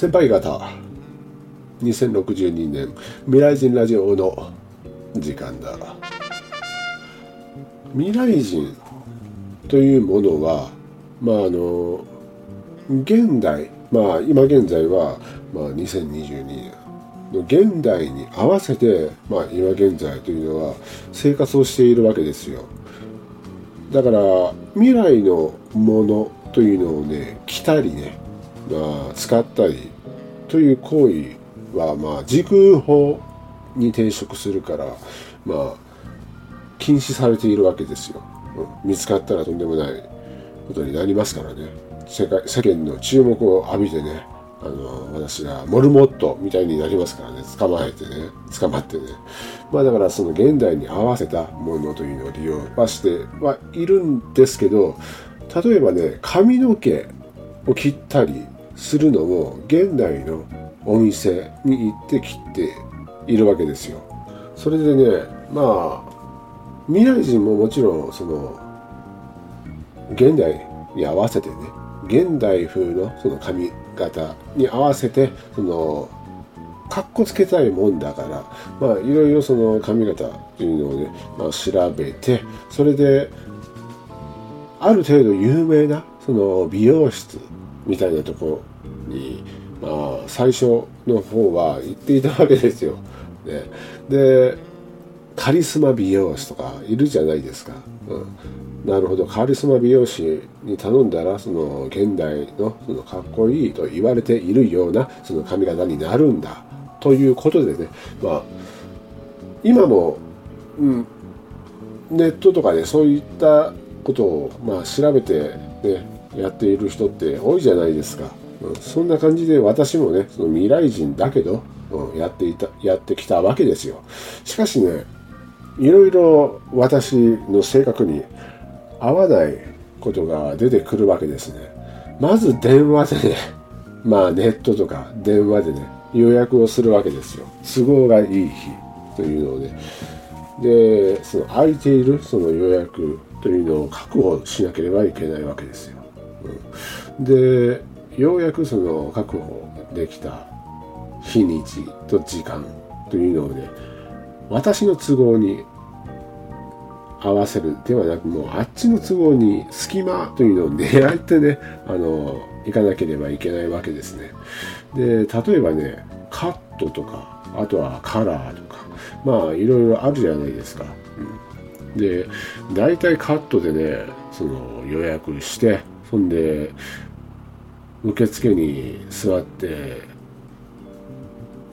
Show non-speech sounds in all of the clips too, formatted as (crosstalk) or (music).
先輩方。2062年。未来人ラジオの時間だ。未来人というものはまああの現代。まあ今現在は、まあ、2022年の現代に合わせて、まあ、今現在というのは生活をしているわけですよ。だから未来のものというのをね着たりね、まあ、使ったりという行為はまあ時空法に転職するからまあ禁止されているわけですよ、見つかったらとんでもないことになりますからね。世界世間の注目を浴びてねあの私がモルモットみたいになりますからね。捕まえてね。捕まってね。まあだからその現代に合わせたものというのを利用はしてはいるんですけど例えばね髪の毛を切ったりするのも現代のお店に行って切っているわけですよ。それでねまあ未来人ももちろんその現代に合わせてね現代風のその髪型に合わせてそのかっこつけたいもんだからまあいろいろその髪型っていうのをね、まあ、調べてそれである程度有名なその美容室みたいなところにまあ最初の方は行っていたわけですよ。ね、でカリスマ美容師とかいるじゃないですか。うん。なるほど。カリスマ美容師に頼んだらその現代のそのかっこいいと言われているようなその髪型になるんだ。ということでね。まあ今も、うん、ネットとかでそういったことを、まあ、調べて、ね、やっている人って多いじゃないですか、うん、そんな感じで私もねその未来人だけど、うん、やっていたやってきたわけですよしかしねいろいろ私の性格に合わないことが出てくるわけですね。まず電話でね、(laughs) まあネットとか電話でね、予約をするわけですよ。都合がいい日というので、で、その空いているその予約というのを確保しなければいけないわけですよ。うん、で、ようやくその確保できた日にちと時間というのをね、私の都合に合わせるではなくもうあっちの都合に隙間というのを狙ってねあの行かなければいけないわけですね。で例えばねカットとかあとはカラーとかまあいろいろあるじゃないですか、うん、で大体カットでねその予約してそんで受付に座って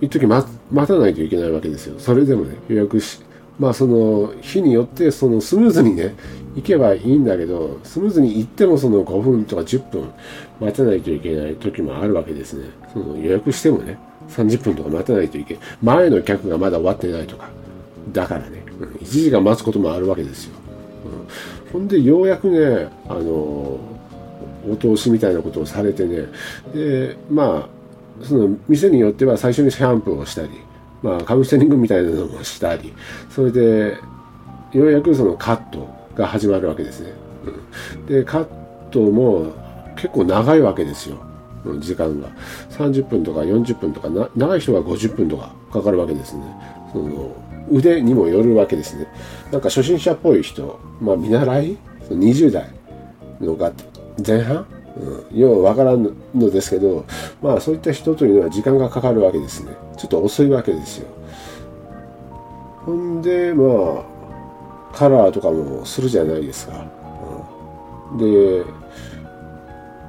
一時待待たないといけないわけですよ。それでもね予約しまあその日によってそのスムーズにね行けばいいんだけどスムーズに行ってもその5分とか10分待たないといけない時もあるわけですね。その予約してもね30分とか待たないといけない前の客がまだ終わってないとかだからね、うん、1時間待つこともあるわけですよ、うん、ほんでようやくねあのお通しみたいなことをされてねでまあその店によっては最初にシャンプーをしたりまあ、カウンセリングみたいなのもしたり、それで、ようやくそのカットが始まるわけですね。うん、で、カットも結構長いわけですよ。時間が。30分とか40分とか、長い人は50分とかかかるわけですね。その腕にもよるわけですね。なんか初心者っぽい人、まあ見習い ?20 代のが前半？うん、ようわからんのですけど、まあそういった人というのは時間がかかるわけですね。ちょっと遅いわけですよ。ほんで、まあ、カラーとかもするじゃないですか。うん、で、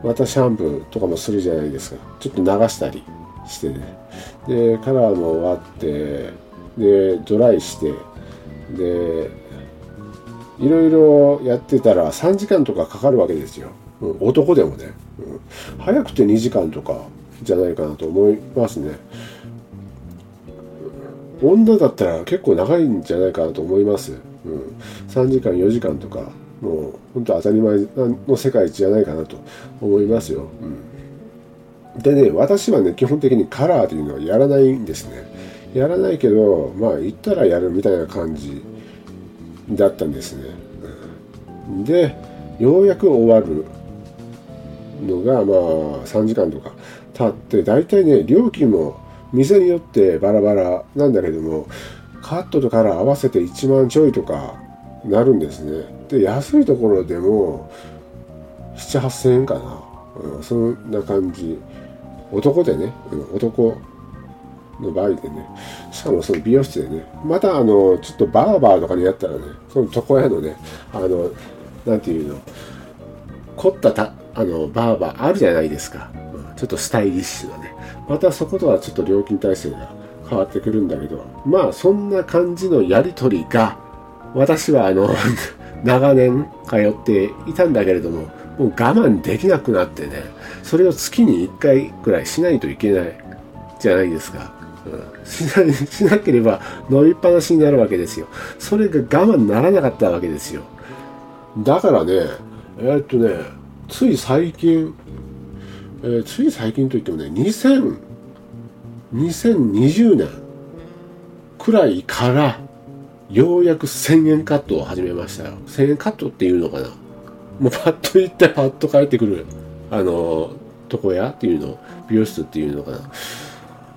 またシャンプーとかもするじゃないですか。ちょっと流したりしてね。で、カラーも終わって、で、ドライして、で、いろいろやってたら3時間とかかかるわけですよ。うん、男でもね、うん、早くて2時間とかじゃないかなと思いますね。女だったら結構長いんじゃないかなと思います。うん、3時間4時間とかもう本当当たり前の世界一じゃないかなと思いますよ。うん、でね私はね基本的にカラーというのはやらないんですね。やらないけどまあ行ったらやるみたいな感じだったんですね。でようやく終わるのがまあ3時間とか経って大体ね料金も店によってバラバラなんだけどもカットとカラー合わせて1万ちょいとかなるんですね。で安いところでも7 8 0 0 0円かな、うん、そんな感じ。男でね、うん、男の場合でね。しかもその美容室でね。またあのちょっとバーバーとかにやったらねその床屋のねあのなんていうの凝ったたあのバーバーあるじゃないですか、うん、ちょっとスタイリッシュなね。またそことはちょっと料金体制が変わってくるんだけど。まあそんな感じのやり取りが私はあの (laughs) 長年通っていたんだけれどももう我慢できなくなってねそれを月に1回くらいしないといけないじゃないですか、うん、しな (laughs) しなければ伸びっぱなしになるわけですよ。それが我慢ならなかったわけですよ。だからねえー、っとねつい最近、えー、つい最近といってもね2000 2020年くらいからようやく1000円カットを始めましたよ。1000円カットっていうのかな。もうパッと行ってパッと帰ってくるあの床屋っていうの美容室っていうのかな。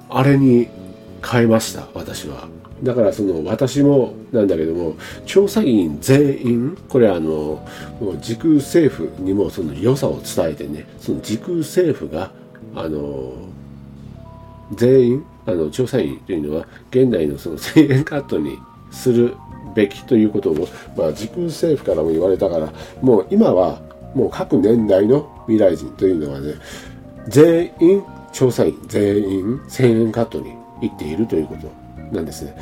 あれに変えました私は。だからその私もなんだけども調査員全員これあの時空政府にもその良さを伝えてねその時空政府があの全員あの調査員というのは現代のその1000円カットにするべきということを、まあ、時空政府からも言われたからもう今はもう各年代の未来人というのはね全員調査員全員1000円カットに行っているということ。なんですね。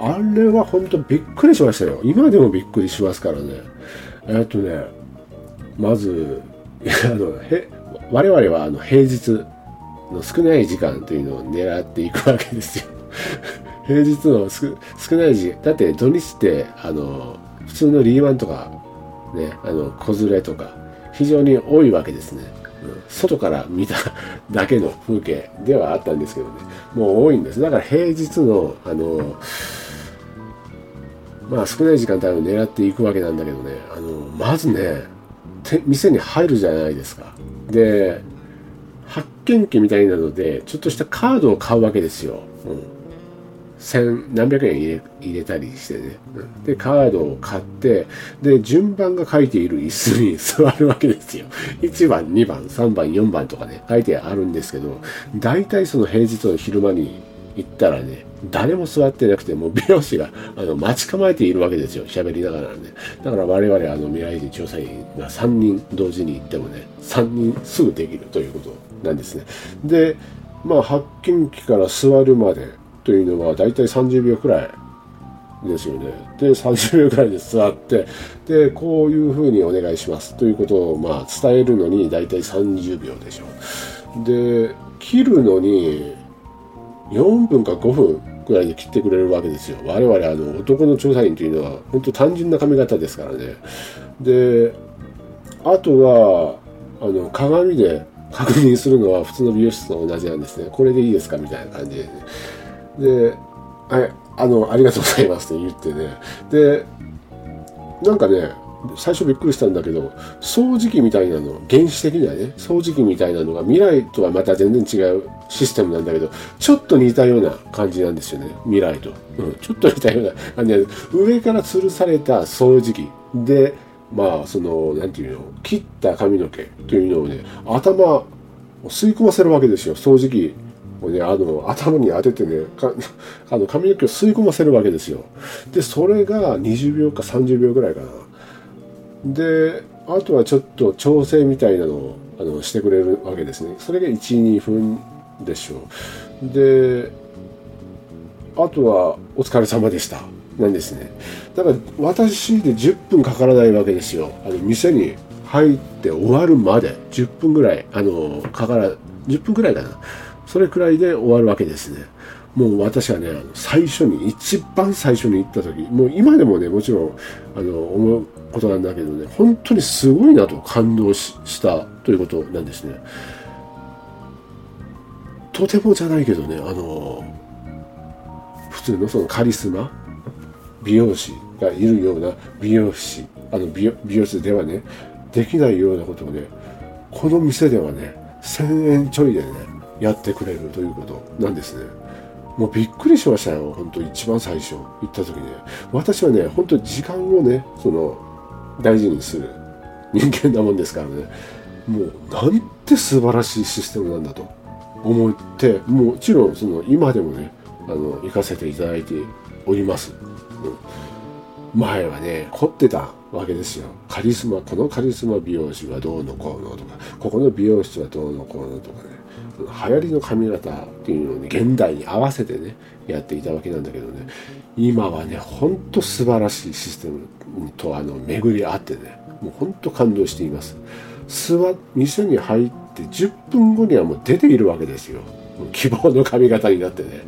あれは本当びっくりしましたよ。今でもびっくりしますからね。えっとねまず (laughs) あのへ我々はあの平日の少ない時間というのを狙っていくわけですよ。(laughs) 平日の少ない時間だって土日ってあの普通のリーマンとかねあの子連れとか非常に多いわけですね、外から見た (laughs) だけの風景ではあったんですけどね。もう多いんです。だから平日のあのまあ少ない時間帯を狙っていくわけなんだけどね。あのまずね店に入るじゃないですか。で発見機みたいなのでちょっとしたカードを買うわけですよ、うん。千何百円入れ入れたりしてね。で、カードを買って、で、順番が書いている椅子に座るわけですよ。1番、2番、3番、4番とかね、書いてあるんですけど、大体その平日の昼間に行ったらね、誰も座ってなくて、もう美容師があの待ち構えているわけですよ。喋りながらね。だから我々あの未来人調査員が3人同時に行ってもね、3人すぐできるということなんですね。で、まあ発見機から座るまで、というのは大体30秒くらいですよね。で、30秒くらいで座って、で、こういうふうにお願いしますということを、まあ、伝えるのに大体30秒でしょう。で、切るのに4分か5分くらいで切ってくれるわけですよ。我々、あの、男の調査員というのは、本当単純な髪型ですからね。で、あとは、あの、鏡で確認するのは普通の美容室と同じなんですね。これでいいですか？みたいな感じで、ね。で、はい、あの、ありがとうございますって言ってね。で、なんかね、最初びっくりしたんだけど、掃除機みたいなの、原始的なね、掃除機みたいなのが未来とはまた全然違うシステムなんだけど、ちょっと似たような感じなんですよね、未来と。うん、ちょっと似たような感じで、上から吊るされた掃除機で、まあ、その、なんていうの、切った髪の毛というのをね、頭を吸い込ませるわけですよ、掃除機をね、あの、頭に当ててね、(laughs) あの、髪の毛を吸い込ませるわけですよ。で、それが20秒か30秒ぐらいかな。で、あとはちょっと調整みたいなのをあのしてくれるわけですね。それが1、2分でしょう。で、あとはお疲れ様でした。なんですね。だから私で10分かからないわけですよ。あの店に入って終わるまで10分ぐらい、あの、かから、10分ぐらいかな。それくらいで終わるわけですね。もう私はね、最初に、一番最初に行った時、もう今でもね、もちろん、あの、思うことなんだけどね、本当にすごいなと感動したということなんですね。とてもじゃないけどね、あの、普通のそのカリスマ、美容師がいるような美容師、あの美美容室ではね、できないようなことをね、この店ではね、1000円ちょいでね、やってくれるということなんですね。もうびっくりしましたよ、本当一番最初行った時ね。私はね、本当時間をね、その、大事にする人間なもんですからね。もう、なんて素晴らしいシステムなんだと思って、もちろん、その、今でもね、あの、行かせていただいております。うん、前はね、凝ってたわけですよ。カリスマ、このカリスマ美容師はどうのこうのとか、ここの美容室はどうのこうのとかね。流行りの髪型っていうのをね現代に合わせてねやっていたわけなんだけどね今はねほんと素晴らしいシステムとあの巡り合ってねもうほんと感動しています。座店に入って10分後にはもう出ているわけですよ。希望の髪型になってね、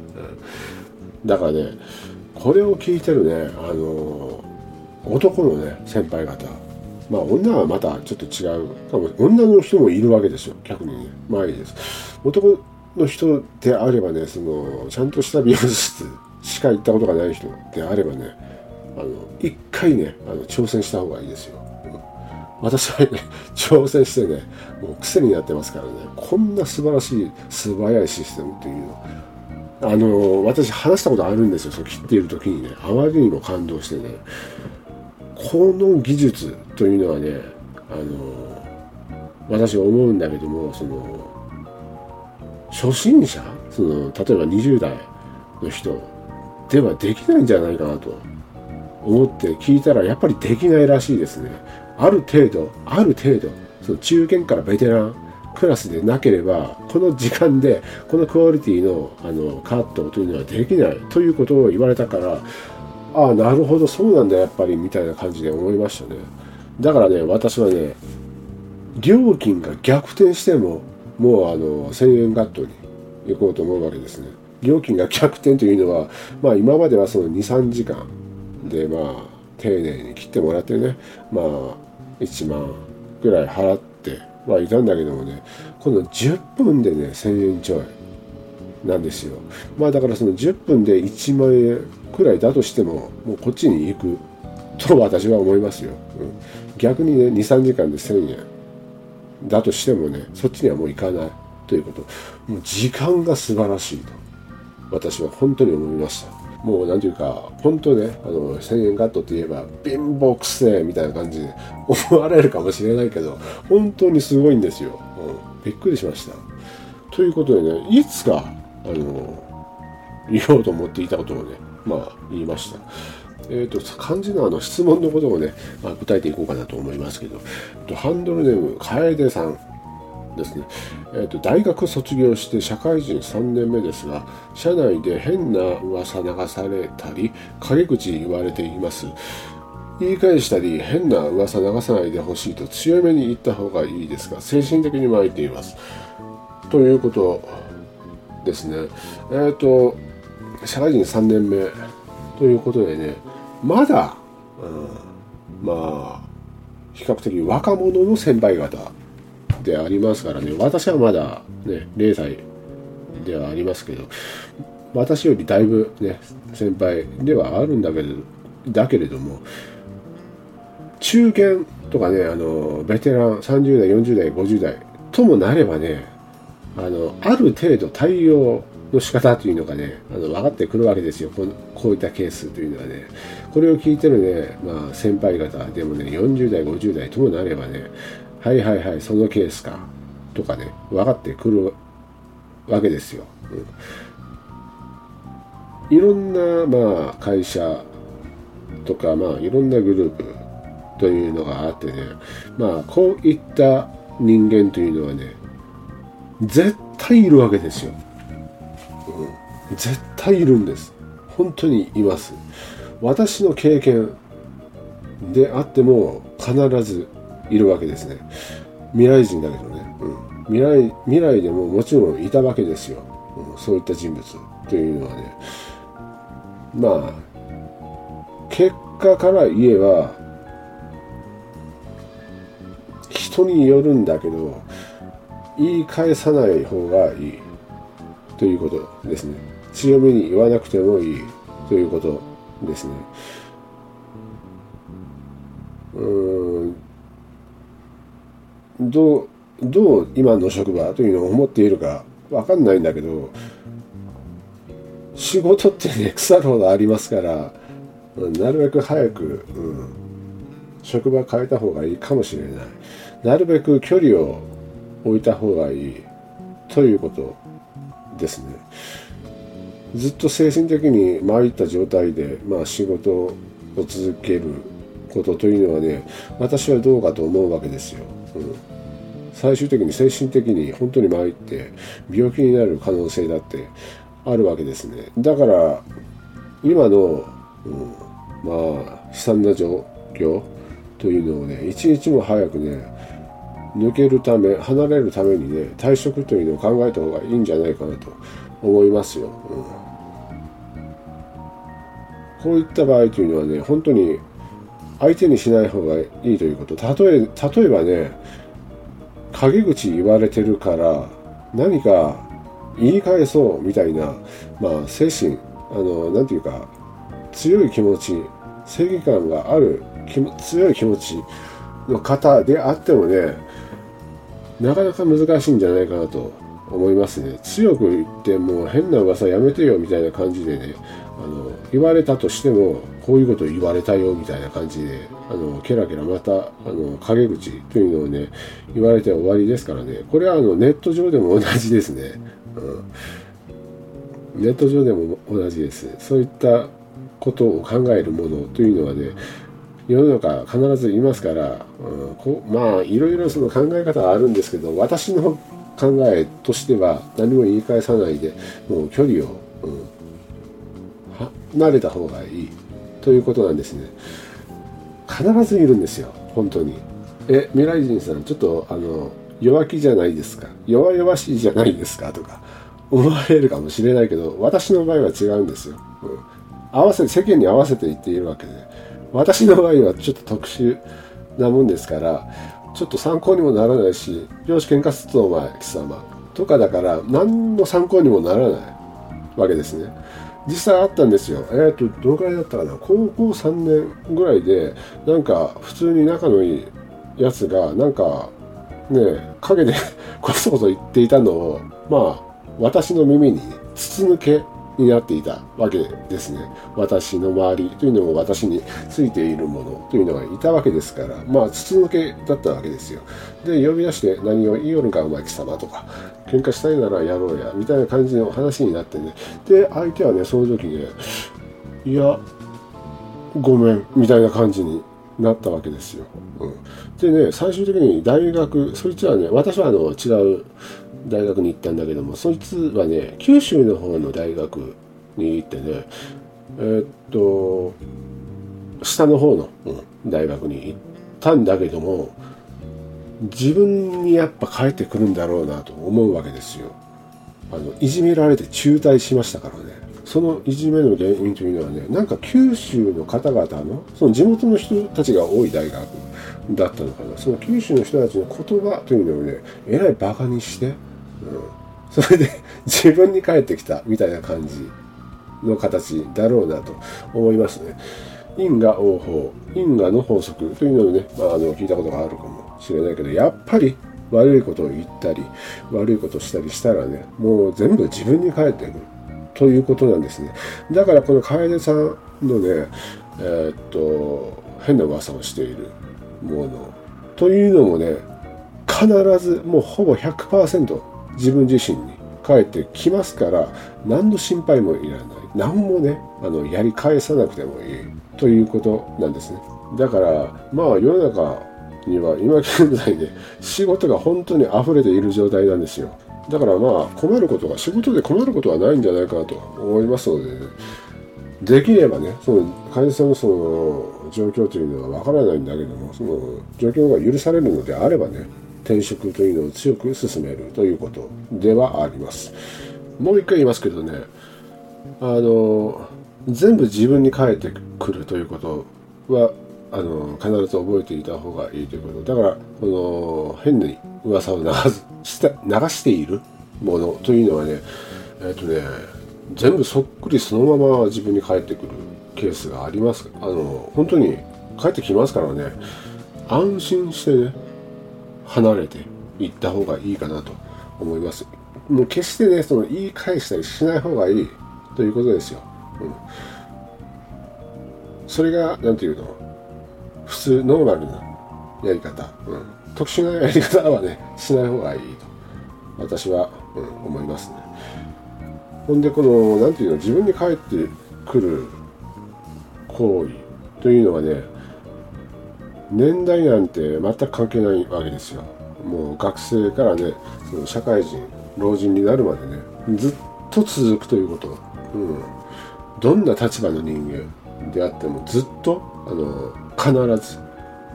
うん、だからねこれを聞いてるねあの男のね先輩方。まあ女はまたちょっと違う。多分女の人もいるわけですよ。逆にね。まあいいです。男の人であればねそのちゃんとした美容室しか行ったことがない人であればねあの一回ねあの挑戦した方がいいですよ、私はね挑戦してねもう癖になってますからね。こんな素晴らしい素早いシステムっていうの。あの私話したことあるんですよ。その切っている時にね。あまりにも感動してね。この技術というのはねあの私は思うんだけどもその初心者その例えば20代の人ではできないんじゃないかなと思って聞いたらやっぱりできないらしいですね。ある程度ある程度その中堅からベテランクラスでなければこの時間でこのクオリティのあのカットというのはできないということを言われたからああなるほどそうなんだやっぱりみたいな感じで思いましたねだからね私はね料金が逆転してももうあの1000円ガットに行こうと思うわけですね。料金が逆転というのは、まあ、今まではその23時間でまあ丁寧に切ってもらってねまあ1万ぐらい払ってはいたんだけどもねこの10分でね1000円ちょいなんですよまあだからその10分で1万円くらいだとしてももうこっちに行くと私は思いますよ、うん、逆にね23時間で1000円。だとしてもねそっちにはもう行かないということ。もう時間が素晴らしいと。私は本当に思いました。もう何ていうか本当ねあの1000円カットって言えば貧乏くせえみたいな感じで思われるかもしれないけど本当にすごいんですよ、うん、びっくりしました。ということでねいつかあの言おうと思っていたことをねまあ言いましたえーと、漢字のあの質問のことをね、まあ、答えていこうかなと思いますけど、ハンドルネーム、楓さんですね、えーと、大学卒業して社会人3年目ですが、社内で変な噂流されたり、陰口言われています。言い返したり、変な噂流さないでほしいと強めに言った方がいいですが、精神的に参っています。ということですね。えっ、ー、と、社会人3年目ということでね、まだ、うん、まあ比較的若者の先輩方でありますからね私はまだね0歳ではありますけど私よりだいぶね先輩ではあるんだけどだけれども中堅とかねあのベテラン30代40代50代ともなればねあのある程度対応の仕方というのがね、あの分かってくるわけですよこ、こういったケースというのはね。これを聞いてるね、まあ、先輩方でもね、40代、50代ともなればね、はいはいはい、そのケースか、とかね、分かってくるわけですよ。うん、いろんな、まあ、会社とか、まあ、いろんなグループというのがあってね、まあ、こういった人間というのはね、絶対いるわけですよ。絶対いるんです。本当にいます。私の経験であっても必ずいるわけですね。未来人だけどね、うん、未来未来でももちろんいたわけですよ、うん、そういった人物というのはね。まあ結果から言えば人によるんだけど言い返さない方がいいということですね。強めに言わなくてもいいということですね。うん。どうどう今の職場というのを思っているかわかんないんだけど仕事ってね腐るほどありますからなるべく早く、うん、職場変えた方がいいかもしれない。なるべく距離を置いた方がいいということですね。ずっと精神的に参った状態で、まあ、仕事を続けることというのはね私はどうかと思うわけですよ、うん、最終的に精神的に本当に参って病気になる可能性だってあるわけですね。だから今の、うん、まあ悲惨な状況というのをね一日も早くね抜けるため離れるためにね退職というのを考えた方がいいんじゃないかなと。思いますよ、うん、こういった場合というのはね本当に相手にしない方がいいということ。例え例えばね陰口言われてるから何か言い返そうみたいなまあ精神あの何て言うか強い気持ち正義感がある強い気持ちの方であってもねなかなか難しいんじゃないかなと思いますね。強く言ってもう変な噂やめてよみたいな感じでねあの言われたとしてもこういうこと言われたよみたいな感じであのケラケラまたあの陰口というのをね言われて終わりですからね。これはあのネット上でも同じですね、うん、ネット上でも同じです。そういったことを考えるものというのはね世の中必ずいますから、うん、こまあいろいろその考え方はあるんですけど私の考えとしては何も言い返さないでもう距離を、うん、離れた方がいいということなんですね。必ずいるんですよ本当に。え未来人さんちょっとあの弱気じゃないですか。弱々しいじゃないですかとか思われるかもしれないけど私の場合は違うんですよ、うん、合わせ世間に合わせて言っているわけで。私の場合はちょっと特殊なもんですからちょっと参考にもならないしよし喧嘩すっとお前貴様。とかだから何の参考にもならないわけですね。実際あったんですよ。えっ、ー、とどのくらいだったかな。高校3年ぐらいでなんか普通に仲のいいやつがなんかね陰で (laughs) こそこそ言っていたのをまあ私の耳に筒抜けになっていたわけですね。私の周りというのも私についているものというのがいたわけですから、まあ、筒抜けだったわけですよ。で、呼び出して何を言いよるか、お前貴様とか、喧嘩したいならやろうや、みたいな感じの話になってね。で、相手はね、その時ね、いや、ごめん、みたいな感じになったわけですよ。うん、でね、最終的に大学、そいつはね、私はあの違う大学に行ったんだけどもそいつはね九州の方の大学に行ってねえー、っと下の方の、うん、大学に行ったんだけども自分にやっぱ帰ってくるんだろうなと思うわけですよ。あのいじめられて中退しましたからね。そのいじめの原因というのはねなんか九州の方々のその地元の人たちが多い大学だったのかな。その九州の人たちの言葉というのをねえらいバカにしてうん、それで (laughs) 自分に返ってきたみたいな感じの形だろうなと思いますね。因果応報、因果の法則というのをね、まあ、あの聞いたことがあるかもしれないけど、やっぱり悪いことを言ったり、悪いことをしたりしたらね、もう全部自分に返ってくるということなんですね。だからこの楓さんのね、えー、っと、変な噂をしているものというのもね、必ずもうほぼ100%自分自身に返ってきますから何の心配もいらない。何もねあのやり返さなくてもいい。ということなんですね。だからまあ世の中には今現在で仕事が本当に溢れている状態なんですよ。だからまあ困ることが仕事で困ることはないんじゃないかなと思いますので、ね、できればねその患者さんのその状況というのはわからないんだけどもその状況が許されるのであればね転職というのを強く進めるということではあります。もう一回言いますけどね、あの、全部自分に返ってくるということは、あの、必ず覚えていた方がいいということ。だから、この、変に噂を流し流しているものというのはね、えっ、とね、全部そっくりそのまま自分に返ってくるケースがあります。あの、本当に帰ってきますからね、安心してね、離れていった方がいいかなと思います。もう決してねその言い返したりしない方がいいということですよ、うん、それが何て言うの？普通ノーマルなやり方、うん、特殊なやり方はねしない方がいいと。私は、うん、思いますね。ほんでこの何て言うの？自分に返ってくる行為というのはね年代なんて全く関係ないわけですよ。もう学生からねその社会人老人になるまでねずっと続くということ、うん、どんな立場の人間であってもずっとあの必ず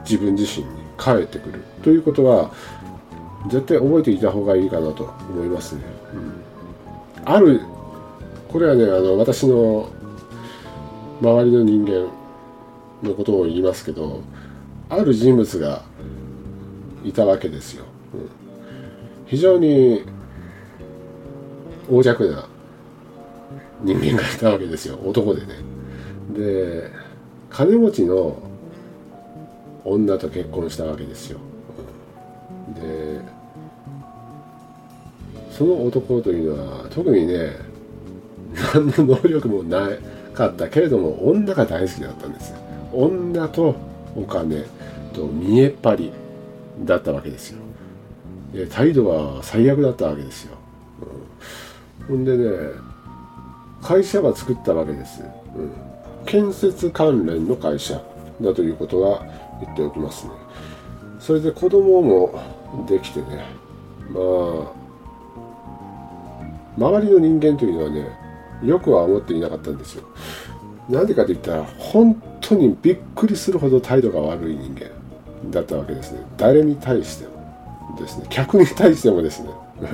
自分自身に返ってくるということは絶対覚えていた方がいいかなと思いますね、うん、あるこれはねあの私の周りの人間のことを言いますけどある人物がいたわけですよ、うん、非常に横弱な人間がいたわけですよ。男でね。で金持ちの女と結婚したわけですよ、うん、でその男というのは特にね何の能力もなかったけれども女が大好きだったんです女とお金と見えっ張りだったわけですよ。で態度は最悪だったわけですよ、うん、ほんでね会社は作ったわけです、うん、建設関連の会社だということは言っておきますね。それで子供もできてねまあ周りの人間というのはねよくは思っていなかったんですよ。なんでかといったら本当にびっくりするほど態度が悪い人間だったわけですね。誰に対してもですね。客に対してもですね。(laughs)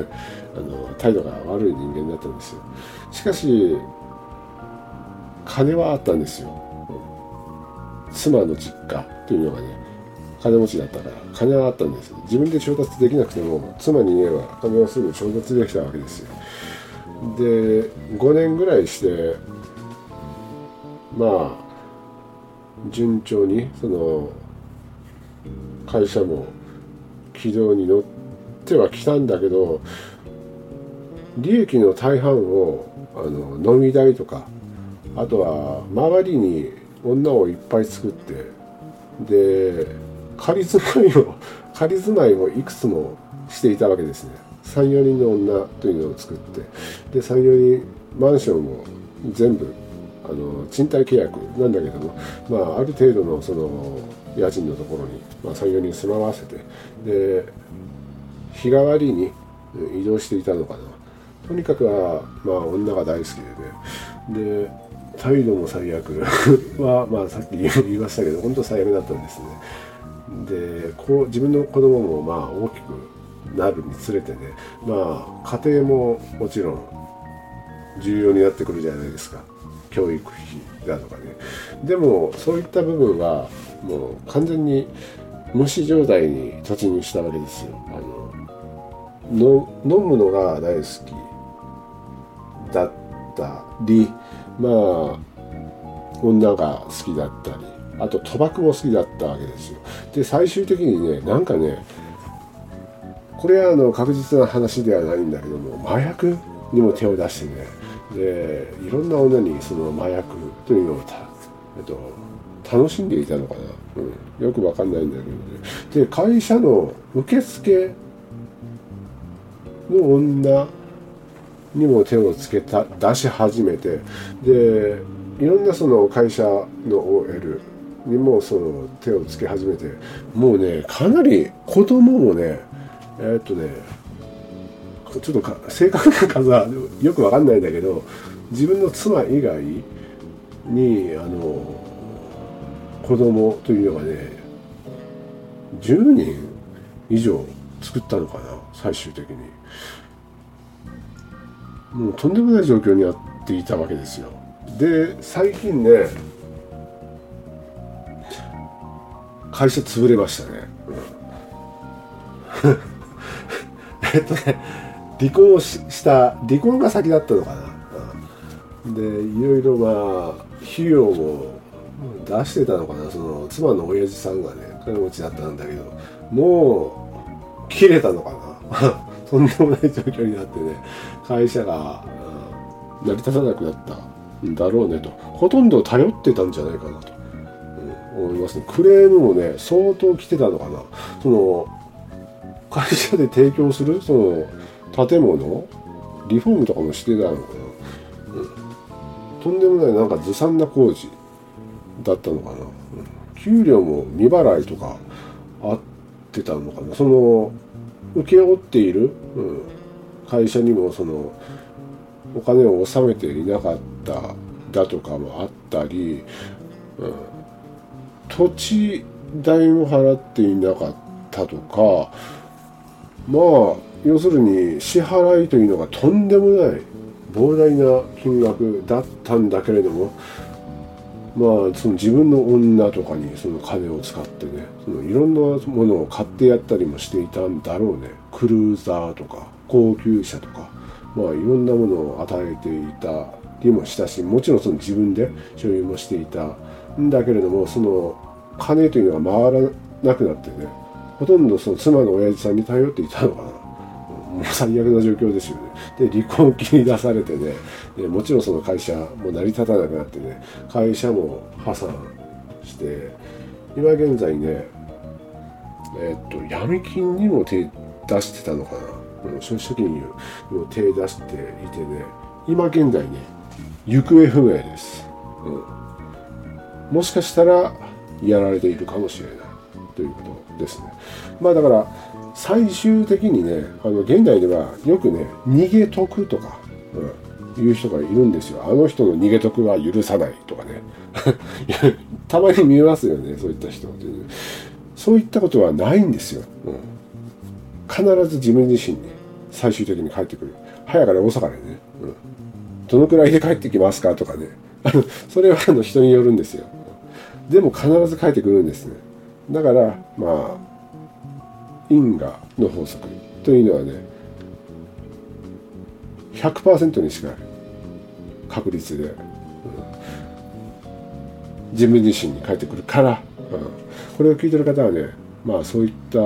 あの態度が悪い人間だったんですよ。しかし金はあったんですよ。妻の実家というのがね金持ちだったから金はあったんです自分で調達できなくても妻に言えば金をすぐ調達できたわけですよ。で5年ぐらいしてまあ順調にその会社も軌道に乗ってはきたんだけど利益の大半をあの飲み代とかあとは周りに女をいっぱい作ってで仮住まいを (laughs) 仮住まいをいくつもしていたわけですね。34人の女というのを作ってで34人マンションを全部あの賃貸契約なんだけども、まあ、ある程度のその家賃のところに、まあ、34人住まわせてで日替わりに移動していたのかな。とにかくは、まあ、女が大好きでね。で態度も最悪。(laughs) は、まあ、さっき言いましたけど本当最悪だったんですね。でこう自分の子供もまあ大きくなるにつれてねまあ家庭ももちろん重要になってくるじゃないですか。教育費だとかね。でもそういった部分はもう完全に無視状態に突入したわけですよ。あのの飲むのが大好きだったりまあ女が好きだったりあと賭博も好きだったわけですよ。で最終的にねなんかねこれはあの確実な話ではないんだけども麻薬にも手を出してねでいろんな女にその麻薬というのをた、えっと、楽しんでいたのかな、うん、よくわかんないんだけどね。で会社の受付の女にも手をつけた出し始めてでいろんなその会社の OL にもその手をつけ始めてもうねかなり子供もねえー、っとねちょっと正確な数はよくわかんないんだけど自分の妻以外にあの子供というのがね10人以上作ったのかな最終的に。もうとんでもない状況にあっていたわけですよ。で最近ね会社潰れましたね、うん、(laughs) えっとね離婚をした離婚が先だったのかな、うん、でいろいろまあ費用も出してたのかな。その妻の親父さんがね金持ちだったんだけどもう切れたのかな。(laughs) とんでもない状況になってね会社が、うん、成り立たなくなったんだろうねと。ほとんど頼ってたんじゃないかなと、うん、思いますね。クレームもね相当来てたのかな。その会社で提供するその建物？リフォームとかもしてたのかな、うん、とんでもないなんかずさんな工事だったのかな、うん、給料も未払いとかあってたのかな？その請け負っている、うん、会社にもそのお金を納めていなかっただとかもあったり、うん、土地代も払っていなかったとかまあ要するに支払いというのがとんでもない膨大な金額だったんだけれどもまあその自分の女とかにその金を使ってねそのいろんなものを買ってやったりもしていたんだろうね。クルーザーとか高級車とかまあいろんなものを与えていたりもしたしもちろんその自分で所有もしていたんだけれどもその金というのが回らなくなってねほとんどその妻の親父さんに頼っていたのかな。最悪な状況ですよね。で、離婚を切り出されてね、でもちろんその会社も成り立たなくなってね、会社も破産して、今現在ね、えっと、闇金にも手出してたのかな。消費者金融にも手出していてね、今現在ね、行方不明です。うん。もしかしたら、やられているかもしれないということですね。まあだから、最終的にねあの現代ではよくね逃げ得とか、うん、いう人がいるんですよ。あの人の逃げ得は許さないとかね。(laughs) たまに見えますよねそういった人そういったことはないんですよ、うん、必ず自分自身に最終的に帰ってくる。早かれ遅かれね、うん、どのくらいで帰ってきますかとかね。あ (laughs) のそれはあの人によるんですよ。でも必ず帰ってくるんですね。だからまあ因果の法則というのはね100%にしか確率で、うん、自分自身に返ってくるから、うん、これを聞いてる方はねまあそういった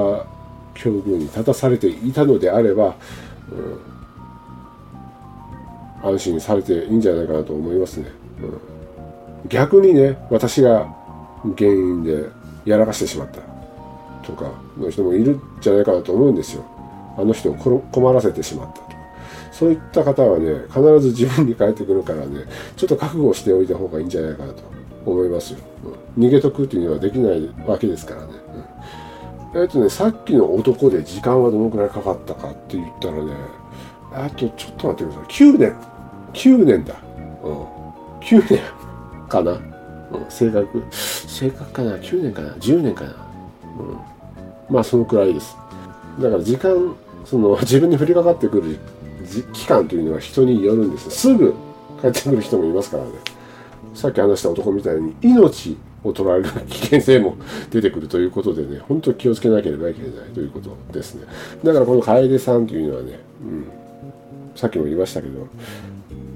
境遇に立たされていたのであれば、うん、安心されていいんじゃないかなと思いますね、うん、逆にね私が原因でやらかしてしまった。とかの人もいるんじゃないかなと思うんですよ。あの人を困らせてしまったと。そういった方はね、必ず自分に返ってくるからね、ちょっと覚悟しておいた方がいいんじゃないかなと思いますよ。うん、逃げとくっていうのはできないわけですからね。うん、えっとね、さっきの男で時間はどのくらいかかったかって言ったらね、あとちょっと待ってください。9年。9年だ。うん。9年かな。うん、正確。正確かな ?9 年かな ?10 年かなうん。まあそのくらいです。だから時間、その (laughs) 自分に降りかかってくる期間というのは人によるんですすぐ帰ってくる人もいますからね。さっき話した男みたいに命を取られる危険性も (laughs) 出てくるということでね、本当に気をつけなければいけないということですね。だからこの楓さんというのはね、うん、さっきも言いましたけど、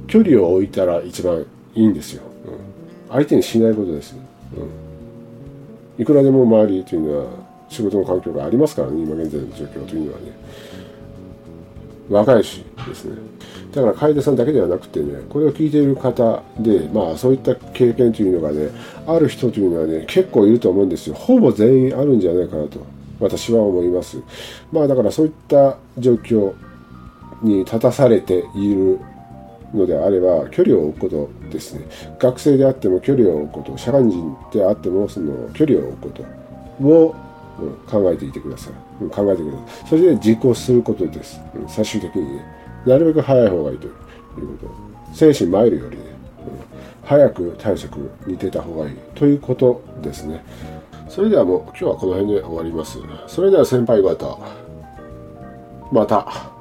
距離を置いたら一番いいんですよ。うん、相手にしないことです。うん、いくらでも周りというのは仕事の環境がありますからね、今現在の状況というのはね。若いしですね。だから楓さんだけではなくてね、これを聞いている方で、まあそういった経験というのがね、ある人というのはね、結構いると思うんですよ。ほぼ全員あるんじゃないかなと、私は思います。まあだからそういった状況に立たされているのであれば、距離を置くことですね。学生であっても距離を置くこと、社会人であってもその距離を置くことをうん、考えていてください、うん、考えてください。それで実行することです、うん、最終的にねなるべく早い方がいいということ。精神参るよりね、うん、早く対策に出た方がいいということですね。それではもう今日はこの辺で終わります。それでは先輩方また。